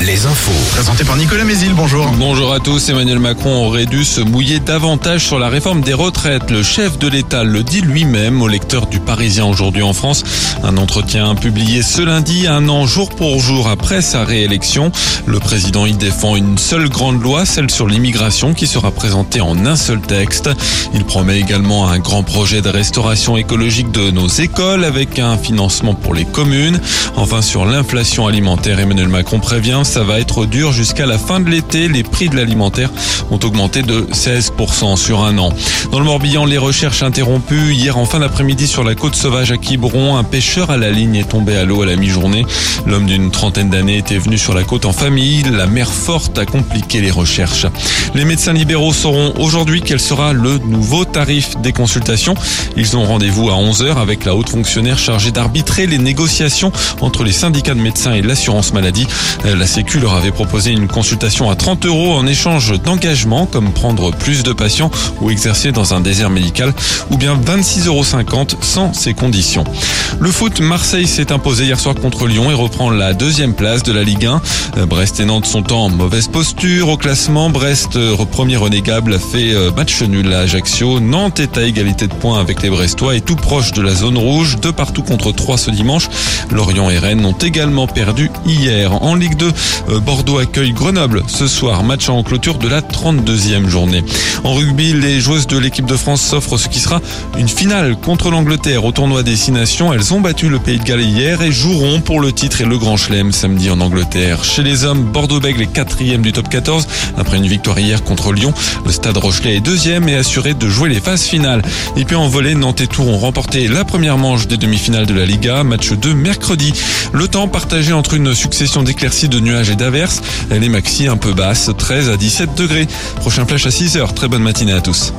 les infos. Présenté par Nicolas Mézil, bonjour. Bonjour à tous. Emmanuel Macron aurait dû se mouiller davantage sur la réforme des retraites. Le chef de l'État le dit lui-même au lecteur du Parisien aujourd'hui en France. Un entretien publié ce lundi, un an jour pour jour après sa réélection. Le président y défend une seule grande loi, celle sur l'immigration, qui sera présentée en un seul texte. Il promet également un grand projet de restauration écologique de nos écoles avec un financement pour les communes. Enfin, sur l'inflation alimentaire, Emmanuel Macron prévient, ça va être dur jusqu'à la fin de l'été. Les prix de l'alimentaire ont augmenté de 16% sur un an. Dans le Morbihan, les recherches interrompues hier en fin d'après-midi sur la côte sauvage à Quiberon. Un pêcheur à la ligne est tombé à l'eau à la mi-journée. L'homme d'une trentaine d'années était venu sur la côte en famille. La mer forte a compliqué les recherches. Les médecins libéraux sauront aujourd'hui quel sera le nouveau tarif des consultations. Ils ont rendez-vous à 11h avec la haute fonctionnaire chargée d'arbitrer les négociations entre les syndicats de médecins et l'assurance maladie. La Sécu leur avait proposé une consultation à 30 euros en échange d'engagement comme prendre plus de patients ou exercer dans un désert médical ou bien 26,50 euros sans ces conditions. Le foot, Marseille s'est imposé hier soir contre Lyon et reprend la deuxième place de la Ligue 1. Brest et Nantes sont en mauvaise posture au classement. Brest, premier renégable, a fait euh, match nul à Ajaccio. Nantes est à égalité de points avec les Brestois et tout proche de la zone rouge, de partout contre 3 ce dimanche. Lorient et Rennes ont également perdu hier. En Ligue 2, euh, Bordeaux accueille Grenoble ce soir, match en clôture de la 32e journée. En rugby, les joueuses de l'équipe de France s'offrent ce qui sera une finale contre l'Angleterre au tournoi Destination. Elles ont battu le Pays de Galles hier et joueront pour le titre et le Grand Chelem samedi en Angleterre. Chez les hommes, Bordeaux-Bègles est quatrième du top 14 après une victoire hier contre Lyon. Le Stade Rochelet est deuxième et assuré de jouer les phases finales. Et puis en volée, Nantes et Tours ont remporté la première manche des demi-finales de la Liga, match 2 mercredi. Le temps partagé entre une succession d'éclaircies, de nuages et d'averses. Les maxi un peu basses, 13 à 17 degrés. Prochain flash à 6 heures. Très bonne matinée à tous.